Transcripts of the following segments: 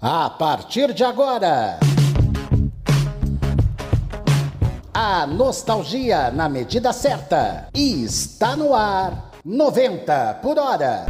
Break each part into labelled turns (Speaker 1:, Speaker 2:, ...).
Speaker 1: A partir de agora. A nostalgia na medida certa. Está no ar 90 por hora.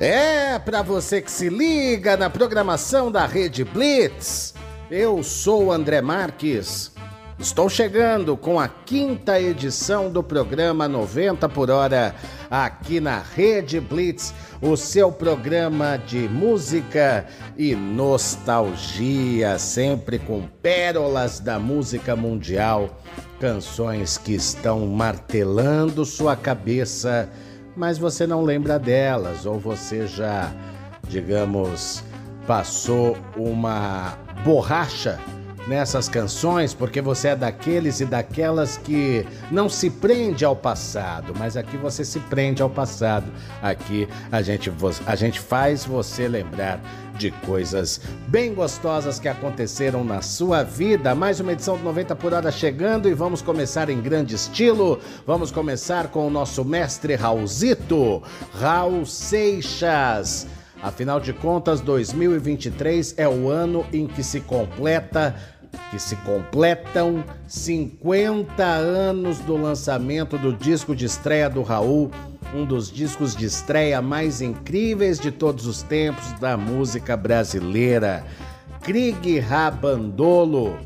Speaker 1: É para você que se liga na programação da Rede Blitz. Eu sou André Marques. Estou chegando com a quinta edição do programa 90 por hora aqui na Rede Blitz, o seu programa de música e nostalgia, sempre com pérolas da música mundial, canções que estão martelando sua cabeça, mas você não lembra delas ou você já, digamos, passou uma borracha nessas canções, porque você é daqueles e daquelas que não se prende ao passado, mas aqui você se prende ao passado. Aqui a gente, a gente faz você lembrar de coisas bem gostosas que aconteceram na sua vida. Mais uma edição do 90 por hora chegando e vamos começar em grande estilo. Vamos começar com o nosso mestre Raulzito, Raul Seixas. Afinal de contas, 2023 é o ano em que se completa que se completam 50 anos do lançamento do disco de estreia do Raul, um dos discos de estreia mais incríveis de todos os tempos da música brasileira. Krieg Rabandolo,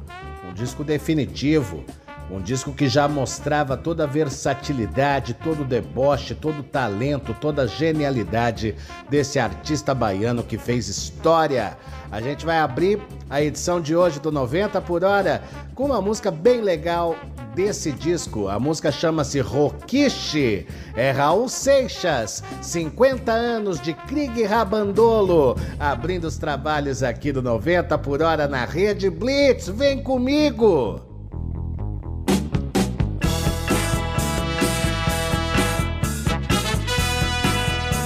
Speaker 1: um disco definitivo um disco que já mostrava toda a versatilidade, todo o deboche, todo o talento, toda a genialidade desse artista baiano que fez história. A gente vai abrir a edição de hoje do 90 por hora com uma música bem legal desse disco. A música chama-se Roquiche. É Raul Seixas, 50 anos de Krieg Rabandolo, abrindo os trabalhos aqui do 90 por hora na Rede Blitz. Vem comigo!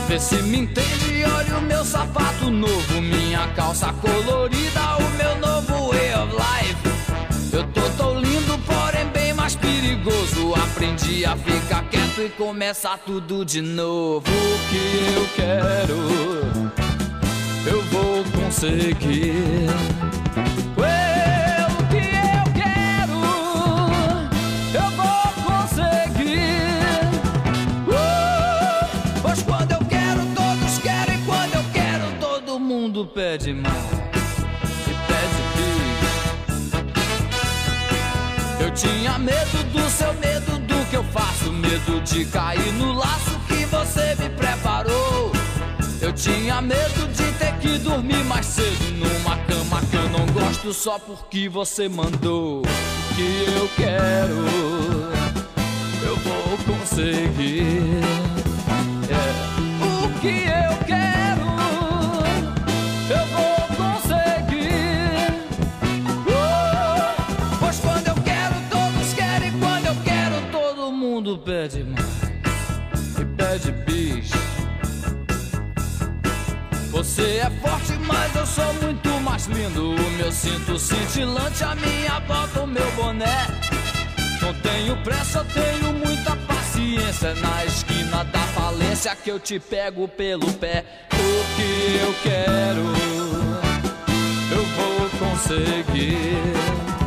Speaker 2: Vê se me entende, olha o meu sapato novo, minha calça colorida, o meu novo way of life. Eu tô tão lindo, porém bem mais perigoso. Aprendi a ficar quieto e começar tudo de novo. O que eu quero, eu vou conseguir. Pede mais e pede bis. Eu tinha medo do seu medo do que eu faço, medo de cair no laço que você me preparou. Eu tinha medo de ter que dormir mais cedo numa cama que eu não gosto só porque você mandou. O que eu quero, eu vou conseguir. É, o que eu quero. Pede mais e pede bis. Você é forte, mas eu sou muito mais lindo. O meu cinto cintilante, a minha bota, o meu boné. Não tenho pressa, tenho muita paciência. Na esquina da falência que eu te pego pelo pé. O que eu quero, eu vou conseguir.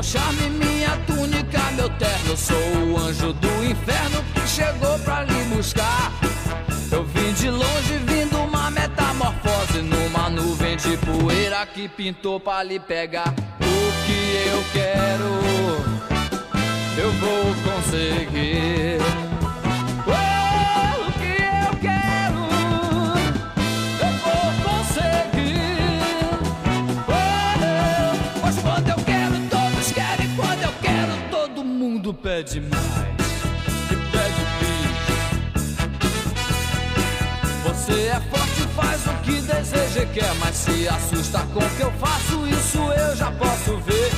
Speaker 2: Meu charme, minha túnica, meu terno. Sou o anjo do inferno que chegou pra lhe buscar. Eu vim de longe, vindo uma metamorfose numa nuvem de poeira que pintou pra lhe pegar. O que eu quero, eu vou conseguir. pede é demais que pede Você é forte, faz o que deseja e quer, mas se assusta com o que eu faço, isso eu já posso ver.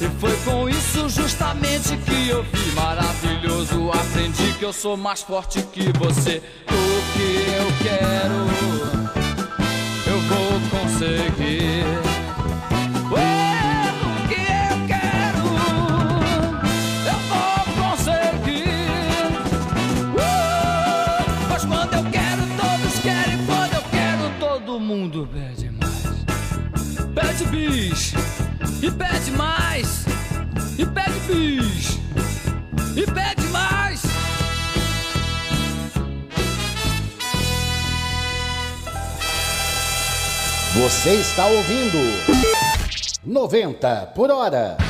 Speaker 2: E foi com isso justamente que eu vi maravilhoso. Aprendi que eu sou mais forte que você. O que eu quero, eu vou conseguir. Pede bis e pede mais. E pede bis e pede mais.
Speaker 3: Você está ouvindo 90 por hora.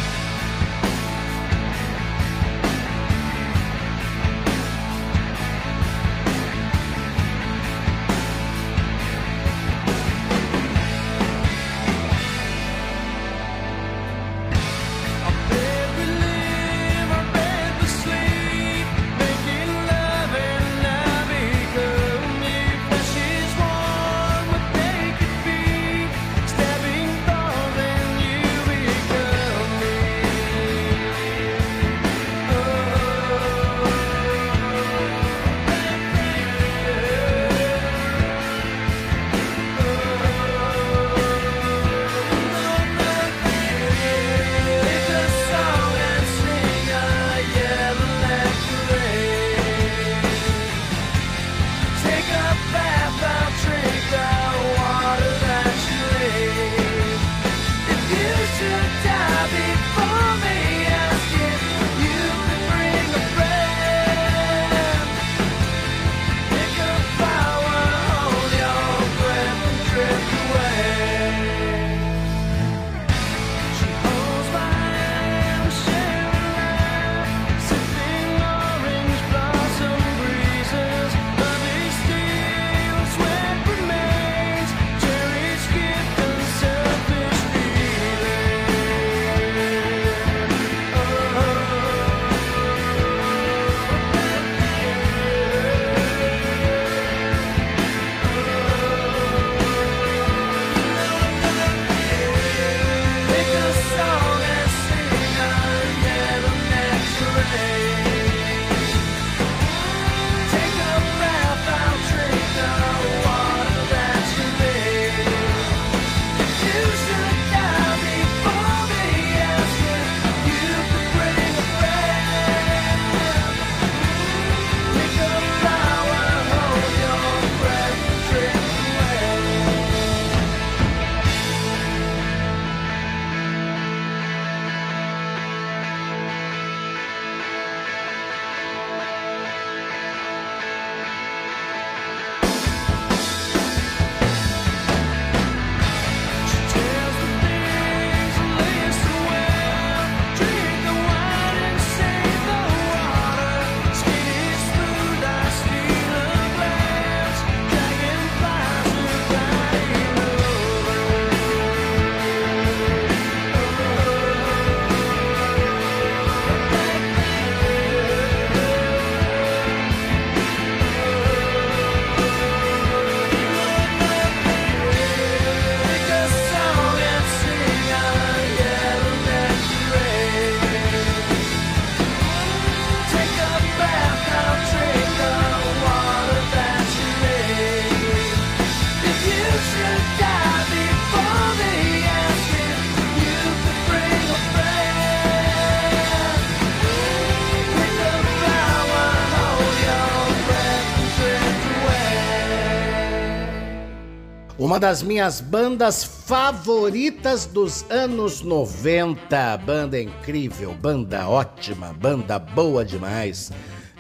Speaker 3: Uma das minhas bandas favoritas dos anos 90. Banda incrível, banda ótima, banda boa demais.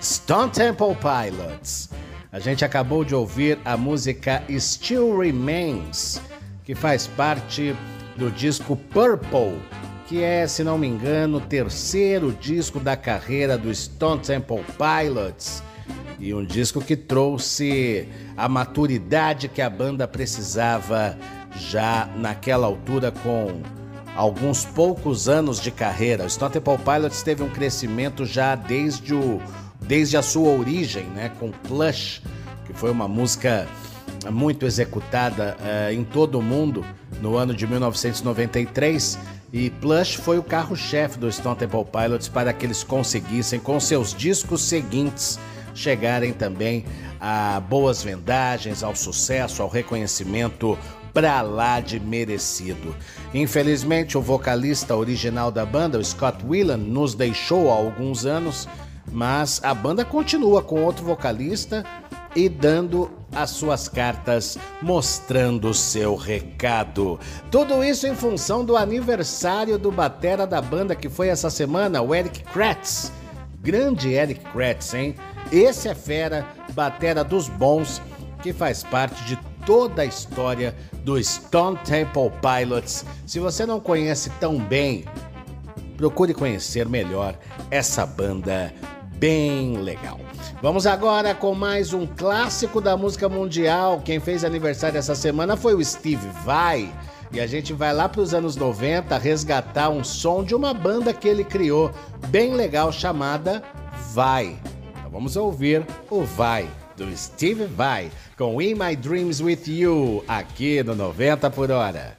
Speaker 3: Stone Temple Pilots. A gente acabou de ouvir a música Still Remains, que faz parte do disco Purple, que é, se não me engano, o terceiro disco da carreira do Stone Temple Pilots e um disco que trouxe a maturidade que a banda precisava já naquela altura com alguns poucos anos de carreira. O Stone Temple Pilots teve um crescimento já desde, o, desde a sua origem, né, com Plush, que foi uma música muito executada uh, em todo o mundo no ano de 1993
Speaker 1: E Plush foi o carro-chefe do Stone Temple Pilots para que eles conseguissem, com seus discos seguintes, chegarem também a boas vendagens, ao sucesso, ao reconhecimento pra lá de merecido. Infelizmente, o vocalista original da banda, o Scott Whelan, nos deixou há alguns anos, mas a banda continua com outro vocalista e dando as suas cartas, mostrando seu recado. Tudo isso em função do aniversário do batera da banda que foi essa semana, o Eric Kratz. Grande Eric Kratz, hein? Esse é fera, batera dos bons, que faz parte de toda a história do Stone Temple Pilots. Se você não conhece tão bem, procure conhecer melhor essa banda bem legal. Vamos agora com mais um clássico da música mundial. Quem fez aniversário essa semana foi o Steve Vai. E a gente vai lá para os anos 90 resgatar um som de uma banda que ele criou, bem legal, chamada Vai. Vamos ouvir o Vai, do Steve Vai, com In My Dreams With You, aqui no 90 por hora.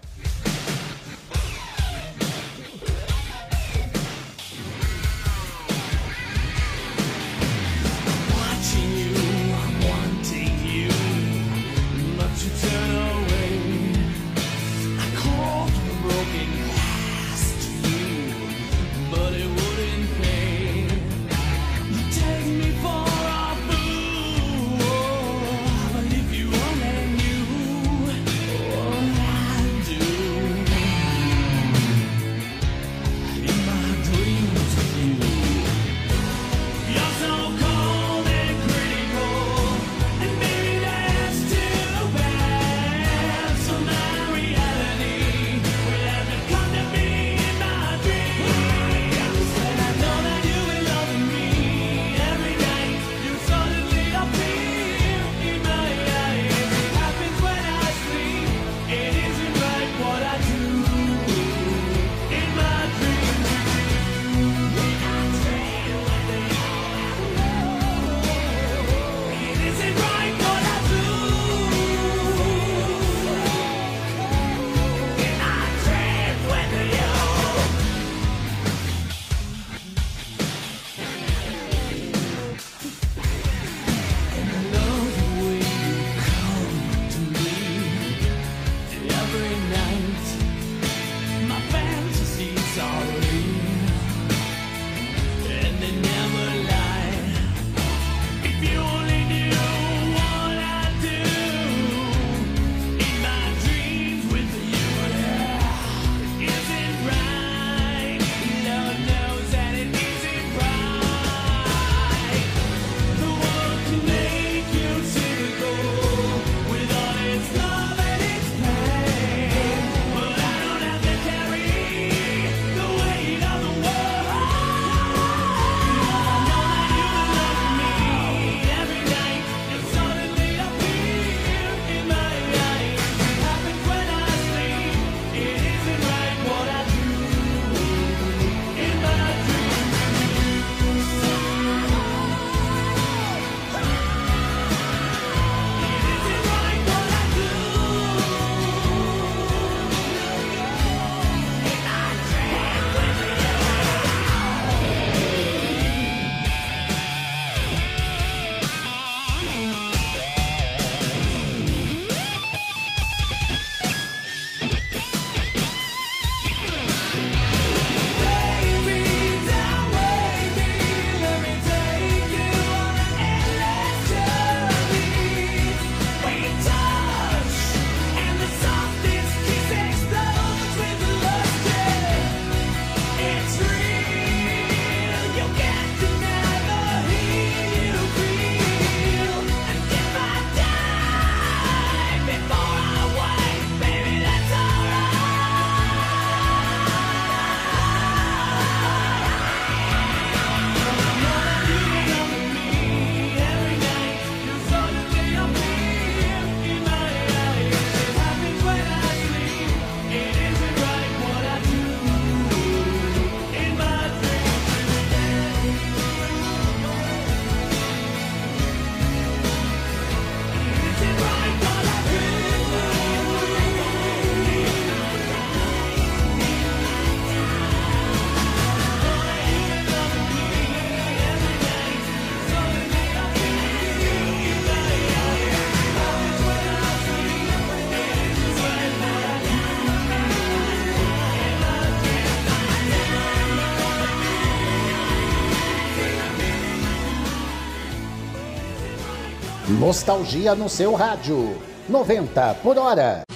Speaker 1: Nostalgia no seu rádio. 90 por hora.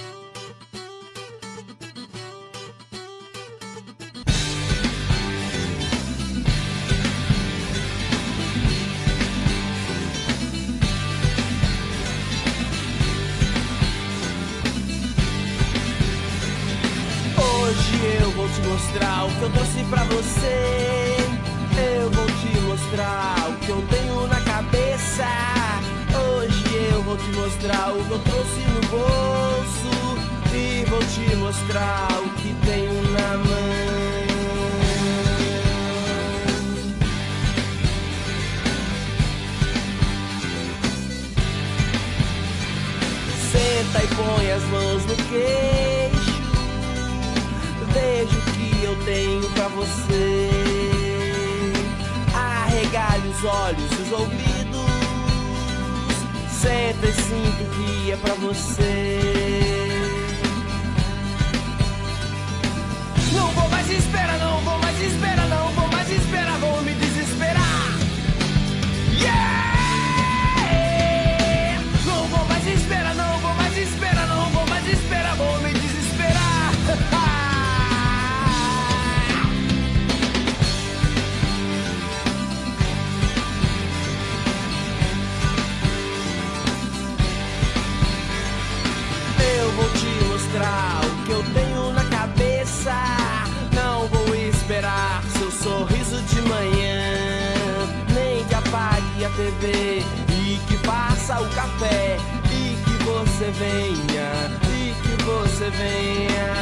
Speaker 4: TV e que faça o café. E que você venha. E que você venha.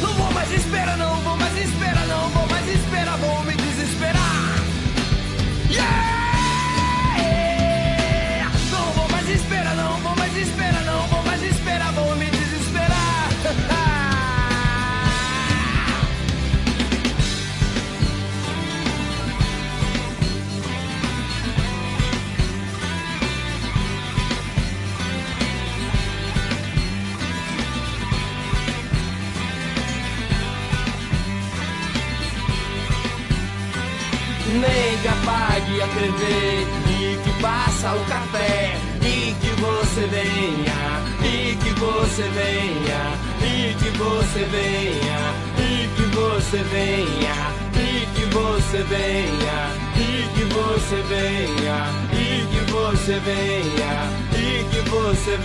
Speaker 4: Não vou mais esperar, não. Vou mais esperar, não. Vou TV e que passa o café. E que você venha e que você venha e que você venha e que você venha e que você venha e que você venha e que você venha e que você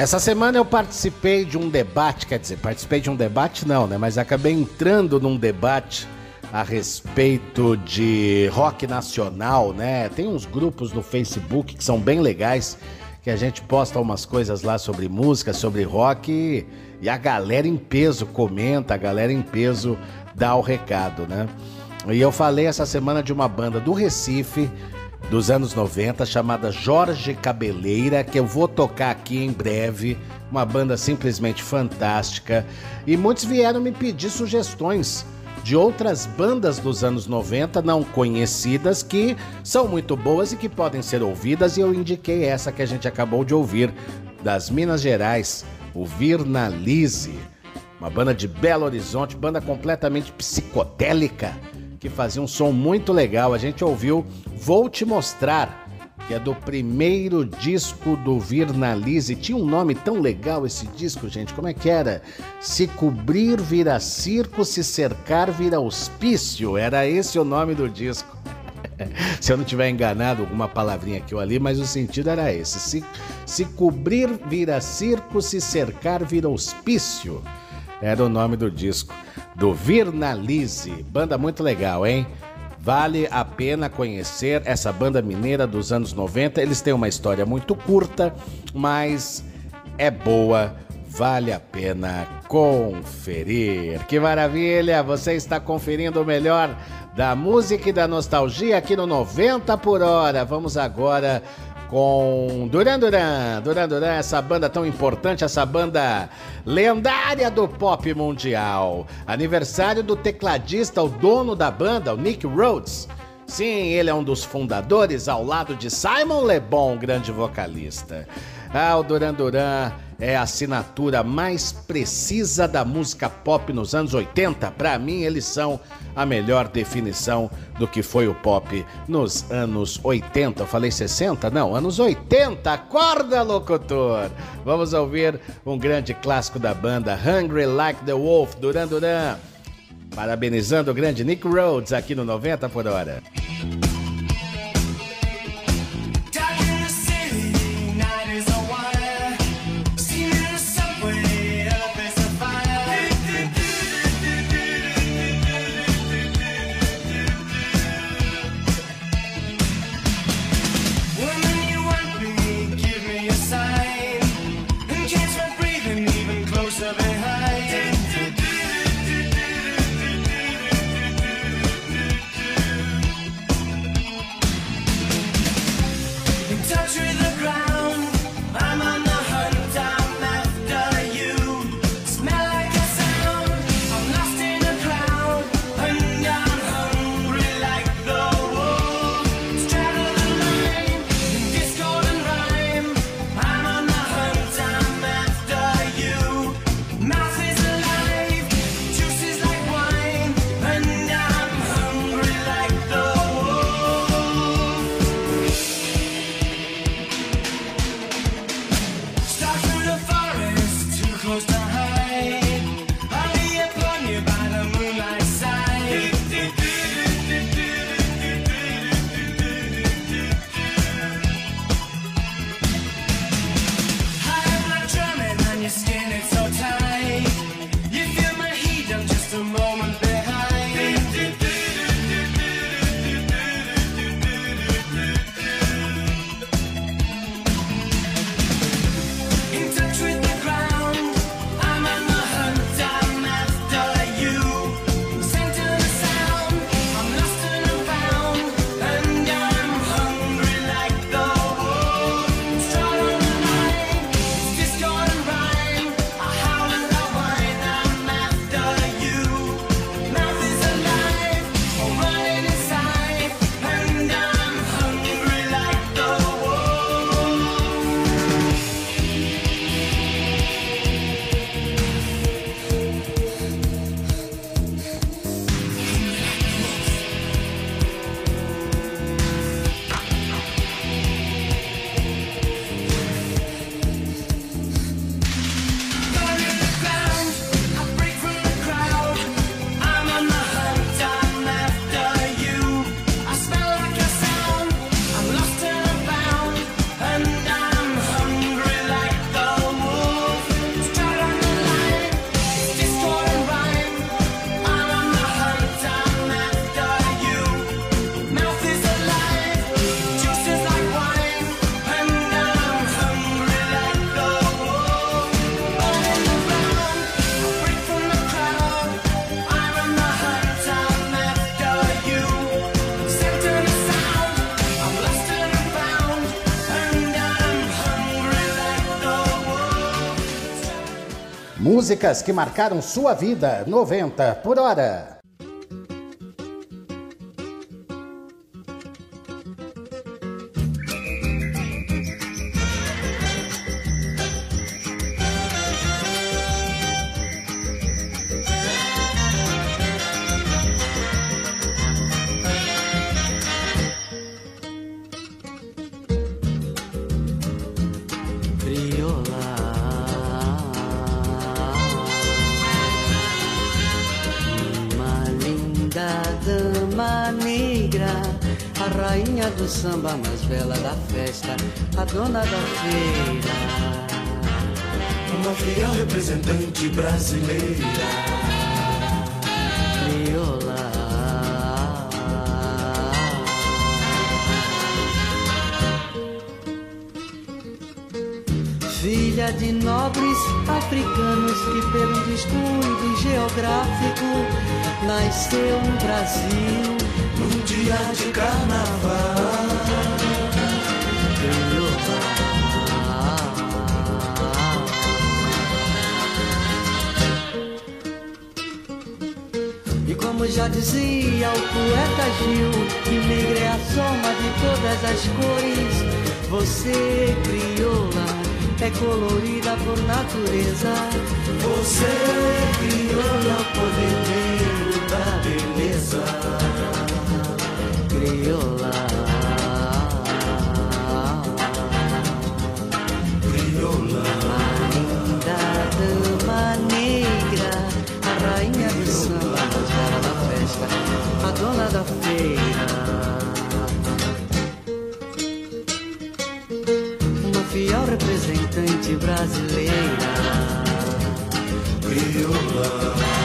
Speaker 1: Essa semana eu participei de um debate, quer dizer, participei de um debate não, né? Mas acabei entrando num debate a respeito de rock nacional, né? Tem uns grupos no Facebook que são bem legais, que a gente posta umas coisas lá sobre música, sobre rock e, a galera em peso comenta, a galera em peso dá o recado, né? E eu falei essa semana de uma banda do Recife, dos anos 90, chamada Jorge Cabeleira, que eu vou tocar aqui em breve. Uma banda simplesmente fantástica. E muitos vieram me pedir sugestões de outras bandas dos anos 90 não conhecidas que são muito boas e que podem ser ouvidas. E eu indiquei essa que a gente acabou de ouvir, das Minas Gerais, o Virnalize. Uma banda de Belo Horizonte, banda completamente psicodélica que fazia um som muito legal. A gente ouviu Vou Te Mostrar, que é do primeiro disco do Virnalize. Tinha um nome tão legal esse disco, gente. Como é que era? Se cobrir vira circo, se cercar vira hospício. Era esse o nome do disco. se eu não tiver enganado, alguma palavrinha aqui ou ali, mas o sentido era esse. Se, se cobrir vira circo, se cercar vira hospício. Era o nome do disco do Virnalize. Banda muito legal, hein? Vale a pena conhecer essa banda mineira dos anos 90. Eles têm uma história muito curta, mas é boa. Vale a pena conferir. Que maravilha! Você está conferindo o melhor da música e da nostalgia aqui no 90 por hora. Vamos agora com Duran Duran, Duran Duran, essa banda tão importante, essa banda lendária do pop mundial. Aniversário do tecladista, o dono da banda, o Nick Rhodes.
Speaker 5: Sim, ele é um dos fundadores ao lado de Simon Le Bon, grande vocalista. Ah, o Duran Duran é a assinatura mais precisa da música pop nos anos 80. Para mim, eles são a melhor definição do que foi o pop nos anos 80. Eu falei 60? Não, anos 80. Acorda, locutor! Vamos ouvir um grande clássico da banda, Hungry Like the Wolf, Duran Duran. Parabenizando o grande Nick Rhodes aqui no 90 por hora. Músicas que marcaram sua vida. 90 por hora.
Speaker 6: Samba mais bela da festa, a dona da feira.
Speaker 7: Uma fiel representante brasileira.
Speaker 6: Crioula. Filha de nobres africanos que, pelo descuido geográfico, nasceu no Brasil
Speaker 7: num dia de carnaval.
Speaker 6: Dizia o poeta Gil, que negra é a soma de todas as cores. Você, crioula, é colorida por natureza.
Speaker 7: Você, crioula, poder negro da beleza.
Speaker 6: Crioula. Representante brasileira.
Speaker 7: Crioula.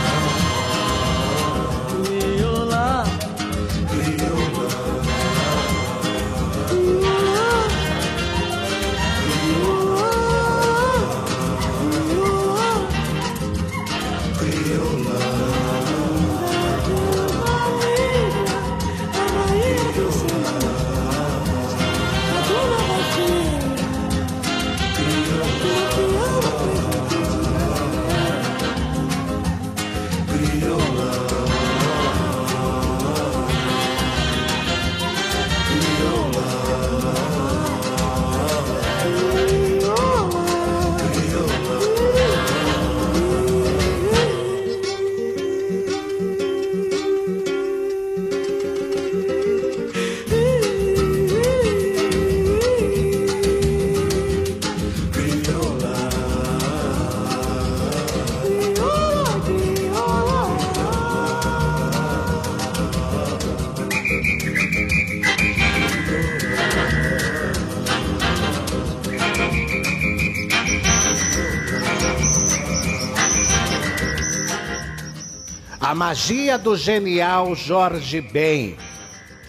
Speaker 1: A magia do genial Jorge Ben.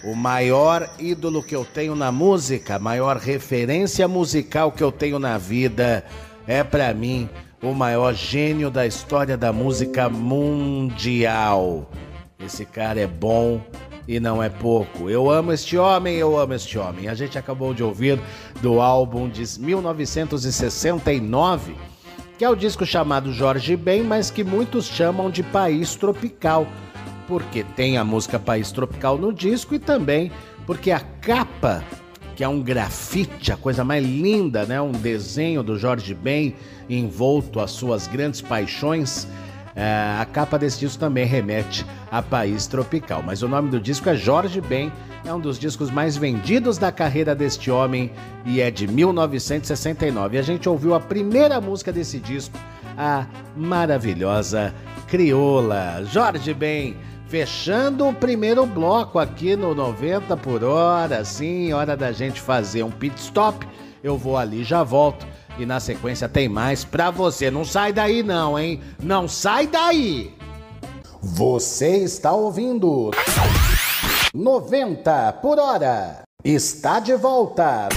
Speaker 1: O maior ídolo que eu tenho na música, a maior referência musical que eu tenho na vida, é pra mim o maior gênio da história da música mundial. Esse cara é bom e não é pouco. Eu amo este homem, eu amo este homem. A gente acabou de ouvir do álbum de 1969 que é o disco chamado Jorge Ben, mas que muitos chamam de País Tropical, porque tem a música País Tropical no disco e também porque a capa, que é um grafite, a coisa mais linda, né? Um desenho do Jorge Ben envolto às suas grandes paixões. É, a capa desse disco também remete a País Tropical, mas o nome do disco é Jorge Ben, é um dos discos mais vendidos da carreira deste homem e é de 1969. E a gente ouviu a primeira música desse disco, a maravilhosa Crioula. Jorge Ben, fechando o primeiro bloco aqui no 90 por hora, sim, hora da gente fazer um pit stop. Eu vou ali, já volto. E na sequência tem mais pra você. Não sai daí não, hein? Não sai daí! Você está ouvindo 90 por hora. Está de volta.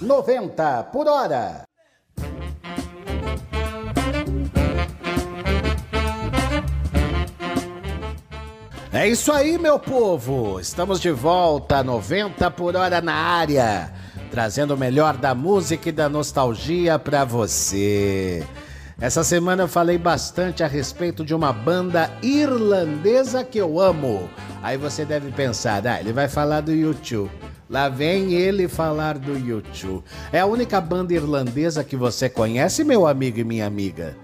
Speaker 1: 90 por hora. É isso aí, meu povo. Estamos de volta, 90 por hora na área, trazendo o melhor da música e da nostalgia para você. Essa semana eu falei bastante a respeito de uma banda irlandesa que eu amo. Aí você deve pensar, ah, ele vai falar do YouTube. Lá vem ele falar do YouTube. É a única banda irlandesa que você conhece, meu amigo e minha amiga?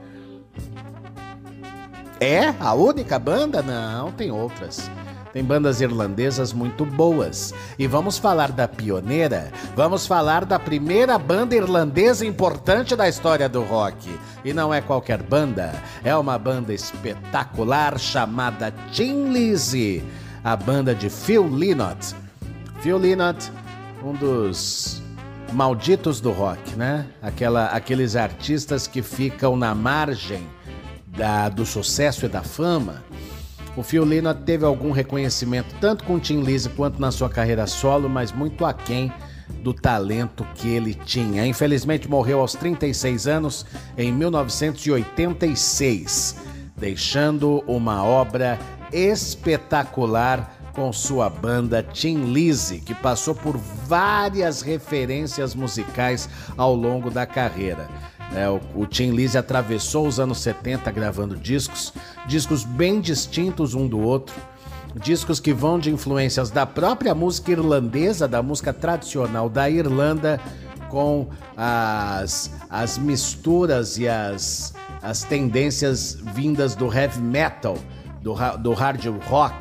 Speaker 1: É a única banda? Não, tem outras. Tem bandas irlandesas muito boas. E vamos falar da pioneira, vamos falar da primeira banda irlandesa importante da história do rock. E não é qualquer banda, é uma banda espetacular chamada Tin Lizzy, a banda de Phil Lynott. Phil Lynott, um dos malditos do rock, né? Aquela, aqueles artistas que ficam na margem da, do sucesso e da fama. O Lynott teve algum reconhecimento tanto com Tim Lizzy quanto na sua carreira solo, mas muito aquém do talento que ele tinha. Infelizmente morreu aos 36 anos em 1986, deixando uma obra espetacular com sua banda Tim Lizzy, que passou por várias referências musicais ao longo da carreira. É, o, o Tim Lizzy atravessou os anos 70 gravando discos, discos bem distintos um do outro, discos que vão de influências da própria música irlandesa, da música tradicional da Irlanda, com as, as misturas e as, as tendências vindas do heavy metal, do, do hard rock,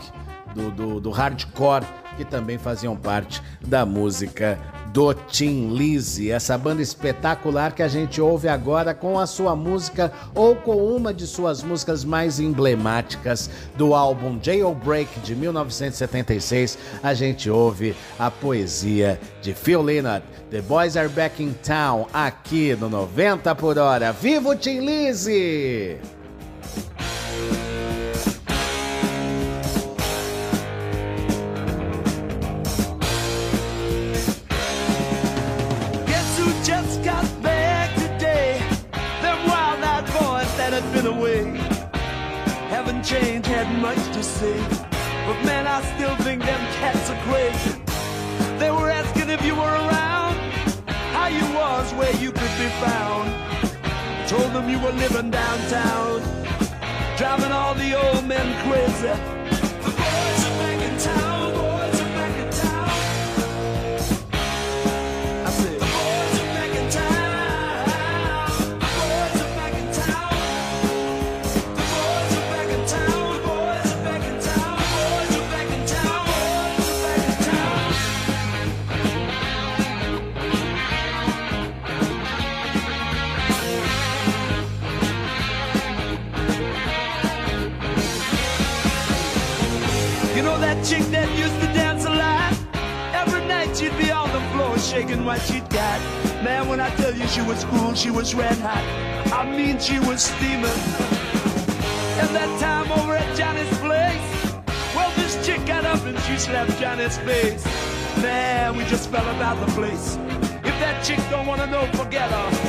Speaker 1: do, do, do hardcore, que também faziam parte da música do Tim Lizzy, essa banda espetacular que a gente ouve agora com a sua música ou com uma de suas músicas mais emblemáticas do álbum Jailbreak de 1976. A gente ouve a poesia de Phil Lynott, The Boys Are Back in Town, aqui no 90 por hora. Viva o Tim Lizzy!
Speaker 3: But man, I still think them cats are crazy. They were asking if you were around, how you was, where you could be found. Told them you were living downtown, driving all the old men crazy. Chick that used to dance a lot. Every night she'd be on the floor shaking what she'd got. Man, when I tell you she was cool, she was red hot. I mean, she was steaming. And that time over at Johnny's place, well, this chick got up and she slapped Johnny's face. Man, we just fell about the place. If that chick don't wanna know, forget her.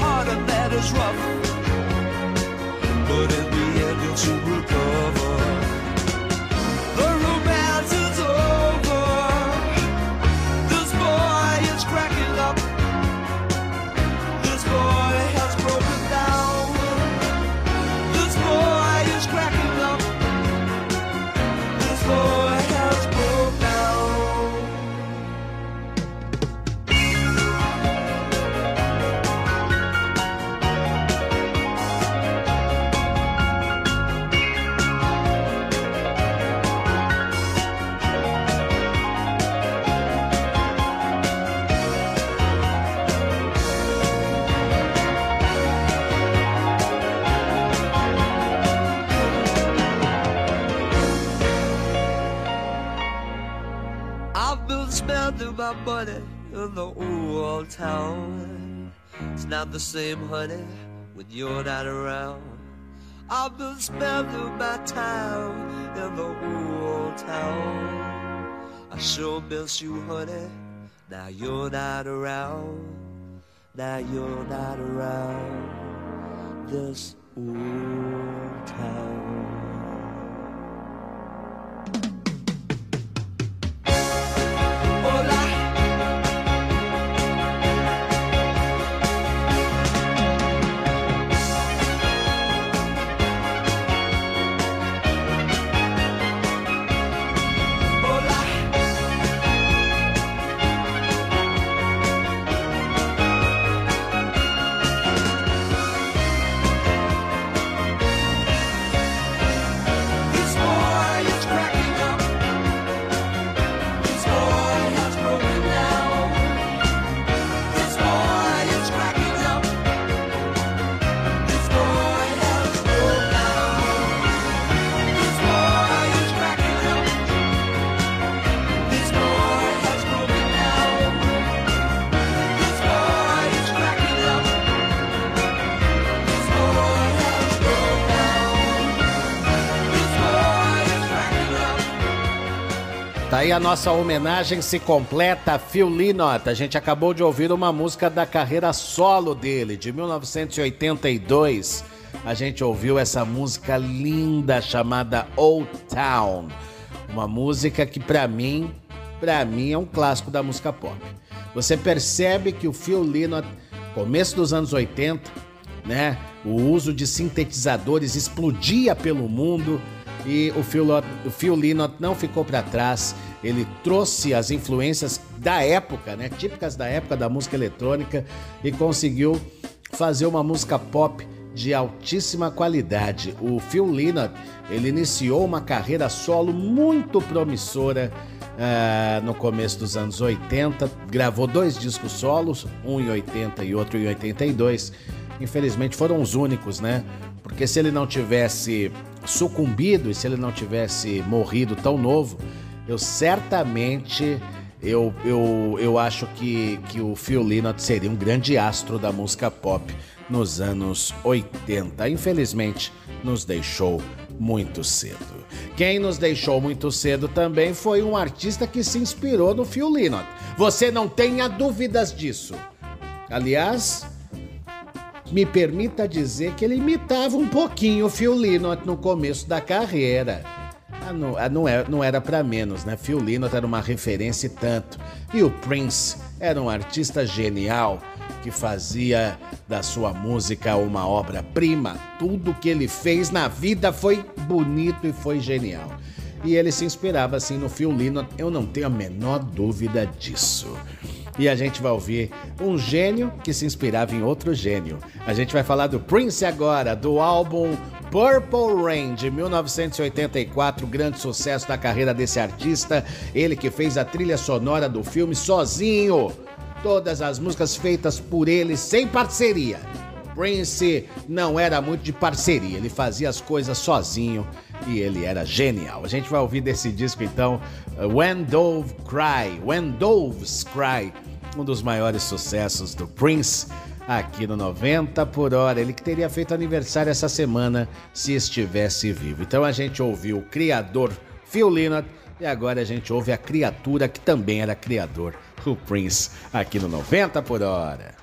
Speaker 7: his and that is rough. But in the end, he'll soon money in the old town. It's not the same, honey, when you're not around. I've been spending my time in the old town. I sure miss you, honey. Now you're not around. Now you're not around this old town.
Speaker 1: Aí a nossa homenagem se completa a Phil Lynott. A gente acabou de ouvir uma música da carreira solo dele, de 1982. A gente ouviu essa música linda chamada Old Town. Uma música que pra mim, pra mim é um clássico da música pop. Você percebe que o Phil Lynott, começo dos anos 80, né? O uso de sintetizadores explodia pelo mundo e o Phil, o Phil Lynott não ficou para trás. Ele trouxe as influências da época, né? Típicas da época da música eletrônica e conseguiu fazer uma música pop de altíssima qualidade. O Phil Lynott, ele iniciou uma carreira solo muito promissora ah, no começo dos anos 80, gravou dois discos solos, um em 80 e outro em 82. Infelizmente foram os únicos, né? Porque se ele não tivesse sucumbido e se ele não tivesse morrido tão novo, eu certamente eu, eu, eu acho que, que o Phil Lynott seria um grande astro da música pop nos anos 80. Infelizmente, nos deixou muito cedo. Quem nos deixou muito cedo também foi um artista que se inspirou no Phil Lynott. Você não tenha dúvidas disso. Aliás, me permita dizer que ele imitava um pouquinho o Phil Lynott no começo da carreira. Ah, não, ah, não, é- não era pra menos, né? Phil Lynott era uma referência e tanto. E o Prince era um artista genial que fazia da sua música uma obra-prima. Tudo que ele fez na vida foi bonito e foi genial. E ele se inspirava assim no Phil Lynott, eu não tenho a menor dúvida disso. E a gente vai ouvir um gênio que se inspirava em outro gênio. A gente vai falar do Prince agora, do álbum
Speaker 7: Purple Rain de 1984, grande sucesso da carreira desse artista, ele que fez a trilha sonora do filme sozinho. Todas as músicas feitas por ele sem parceria. Prince não era muito de parceria, ele fazia as coisas sozinho e ele era genial. A gente vai ouvir desse disco então, When Dove Cry, When Doves Cry, um dos maiores sucessos do Prince aqui no 90 por hora. Ele que teria feito aniversário essa semana se estivesse vivo. Então a gente ouviu o criador Phil Lynott e agora a gente ouve a criatura que também era criador, o Prince, aqui no 90 por hora.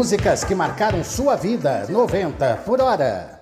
Speaker 7: Músicas que marcaram sua vida. 90 por hora.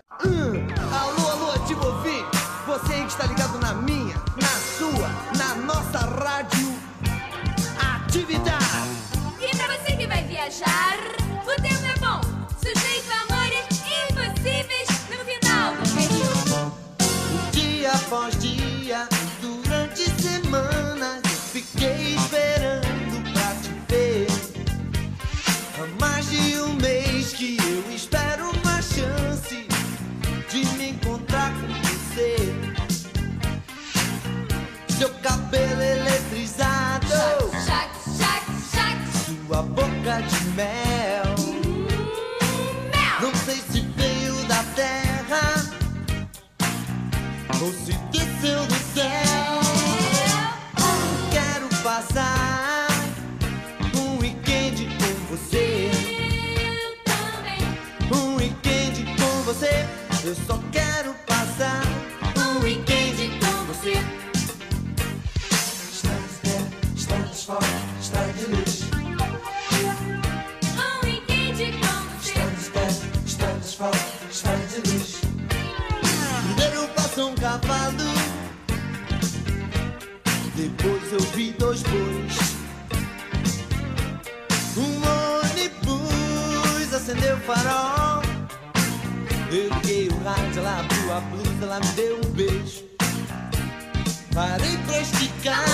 Speaker 4: Depois eu vi dois bois. Um ônibus acendeu o farol. Eu liguei o rádio, ela abriu a blusa, ela me deu um beijo. Parei pra esticar.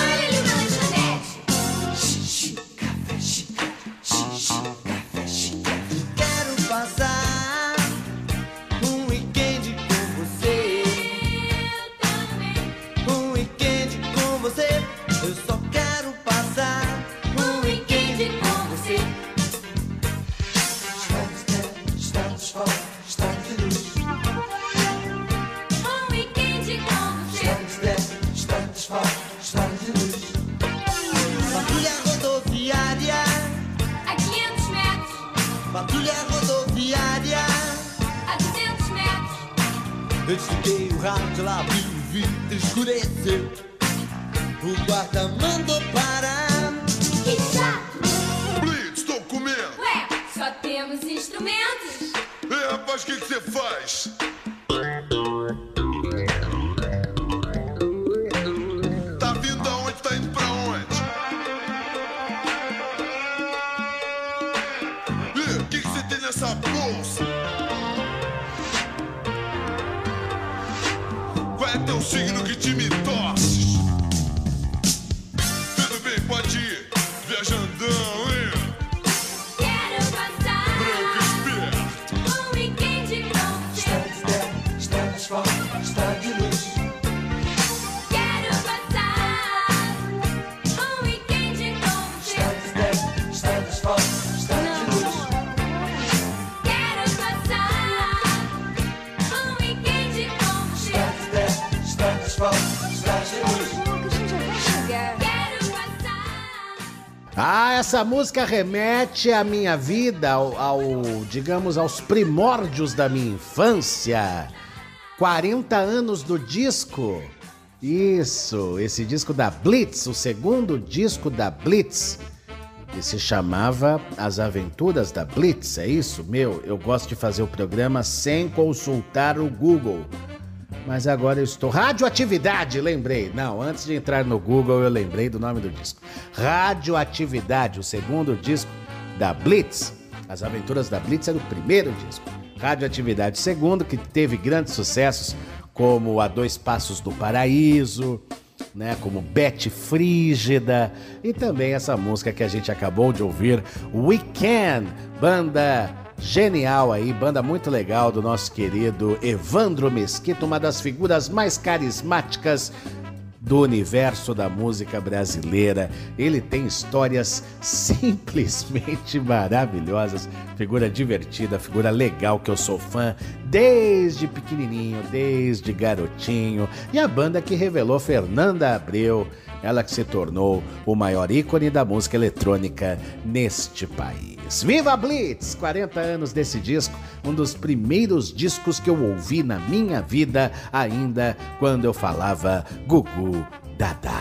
Speaker 1: Ah, essa música remete à minha vida, ao, ao, digamos, aos primórdios da minha infância. 40 anos do disco. Isso, esse disco da Blitz, o segundo disco da Blitz. Que se chamava As Aventuras da Blitz, é isso? Meu, eu gosto de fazer o programa sem consultar o Google. Mas agora eu estou. Radioatividade, lembrei. Não, antes de entrar no Google, eu lembrei do nome do disco. Radioatividade, o segundo disco da Blitz. As Aventuras da Blitz era o primeiro disco. Radioatividade, segundo, que teve grandes sucessos, como A Dois Passos do Paraíso, né, como Bete Frígida e também essa música que a gente acabou de ouvir, Weekend, banda genial aí, banda muito legal do nosso querido Evandro Mesquita, uma das figuras mais carismáticas do universo da música brasileira. Ele tem histórias simplesmente maravilhosas, figura divertida, figura legal que eu sou fã desde pequenininho, desde garotinho. E a banda que revelou Fernanda Abreu, ela que se tornou o maior ícone da música eletrônica neste país. Viva Blitz! 40 anos desse disco, um dos primeiros discos que eu ouvi na minha vida, ainda quando eu falava Gugu Dada.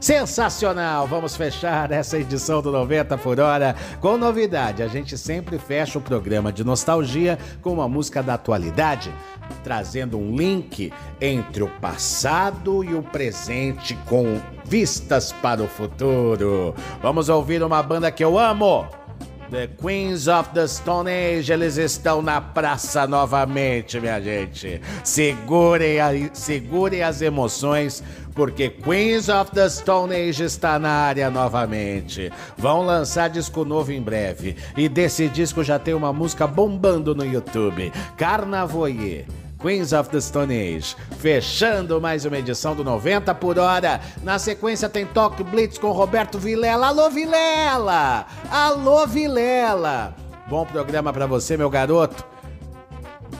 Speaker 1: Sensacional! Vamos fechar essa edição do 90 por hora com novidade. A gente sempre fecha o programa de nostalgia com uma música da atualidade, trazendo um link entre o passado e o presente com vistas para o futuro. Vamos ouvir uma banda que eu amo. The Queens of the Stone Age, eles estão na praça novamente, minha gente. Segurem, a- segurem as emoções, porque Queens of the Stone Age está na área novamente. Vão lançar disco novo em breve. E desse disco já tem uma música bombando no YouTube. Carnavoyer. Queens of the Stone Age, fechando mais uma edição do 90 por hora. Na sequência tem Talk Blitz com Roberto Vilela. Alô, Vilela! Alô, Vilela! Bom programa pra você, meu garoto.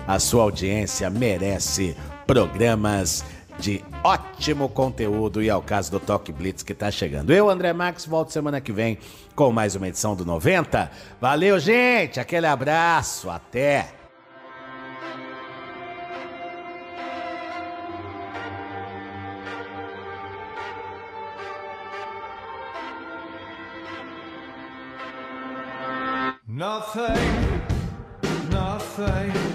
Speaker 1: A sua audiência merece programas de ótimo conteúdo e ao caso do Talk Blitz que tá chegando. Eu, André Max, volto semana que vem com mais uma edição do 90. Valeu, gente! Aquele abraço, até!
Speaker 8: Nothing, nothing,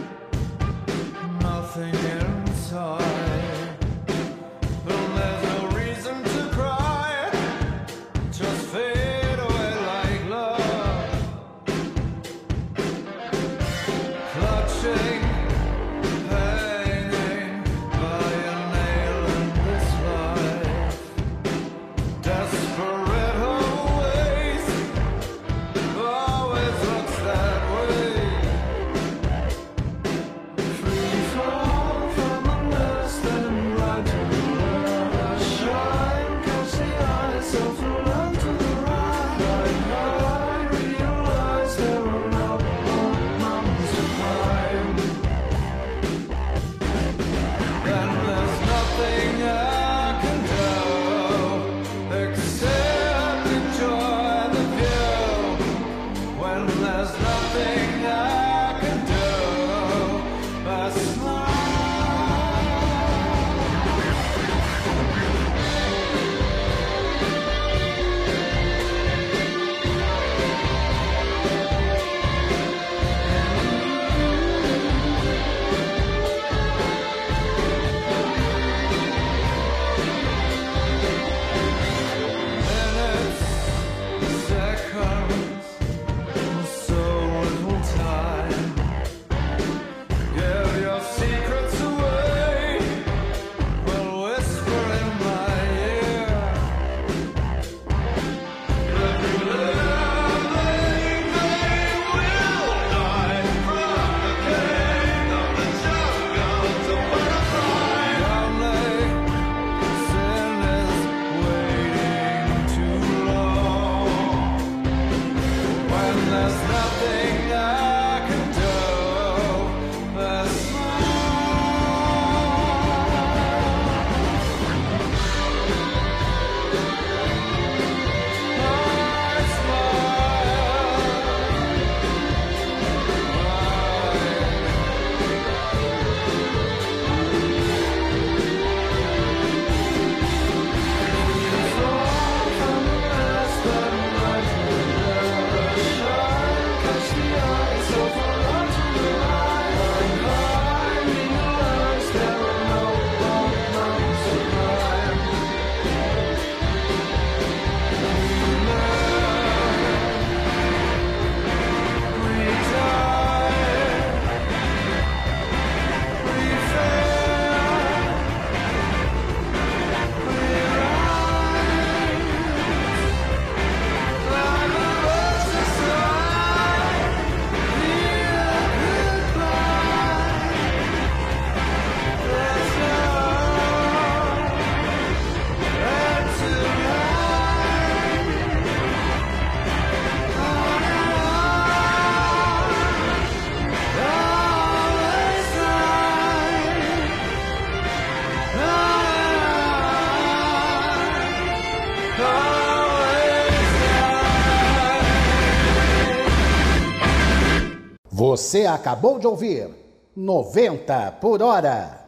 Speaker 1: Você acabou de ouvir 90 por hora.